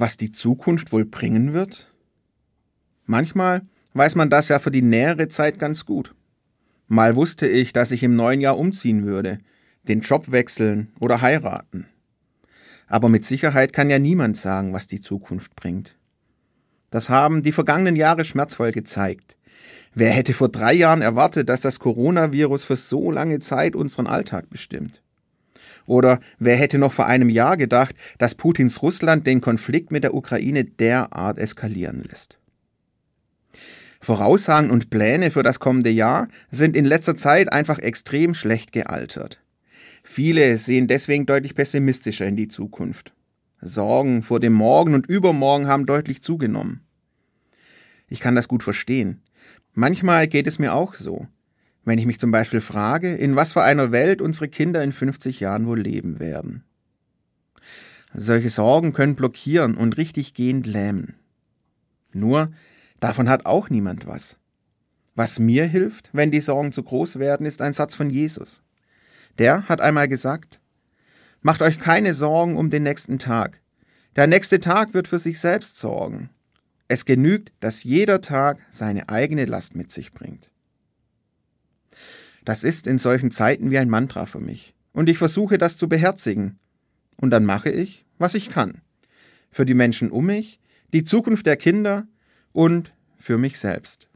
was die Zukunft wohl bringen wird? Manchmal weiß man das ja für die nähere Zeit ganz gut. Mal wusste ich, dass ich im neuen Jahr umziehen würde, den Job wechseln oder heiraten. Aber mit Sicherheit kann ja niemand sagen, was die Zukunft bringt. Das haben die vergangenen Jahre schmerzvoll gezeigt. Wer hätte vor drei Jahren erwartet, dass das Coronavirus für so lange Zeit unseren Alltag bestimmt? Oder wer hätte noch vor einem Jahr gedacht, dass Putins Russland den Konflikt mit der Ukraine derart eskalieren lässt? Voraussagen und Pläne für das kommende Jahr sind in letzter Zeit einfach extrem schlecht gealtert. Viele sehen deswegen deutlich pessimistischer in die Zukunft. Sorgen vor dem Morgen und Übermorgen haben deutlich zugenommen. Ich kann das gut verstehen. Manchmal geht es mir auch so. Wenn ich mich zum Beispiel frage, in was für einer Welt unsere Kinder in 50 Jahren wohl leben werden. Solche Sorgen können blockieren und richtig gehend lähmen. Nur, davon hat auch niemand was. Was mir hilft, wenn die Sorgen zu groß werden, ist ein Satz von Jesus. Der hat einmal gesagt, Macht euch keine Sorgen um den nächsten Tag. Der nächste Tag wird für sich selbst sorgen. Es genügt, dass jeder Tag seine eigene Last mit sich bringt. Das ist in solchen Zeiten wie ein Mantra für mich. Und ich versuche das zu beherzigen. Und dann mache ich, was ich kann. Für die Menschen um mich, die Zukunft der Kinder und für mich selbst.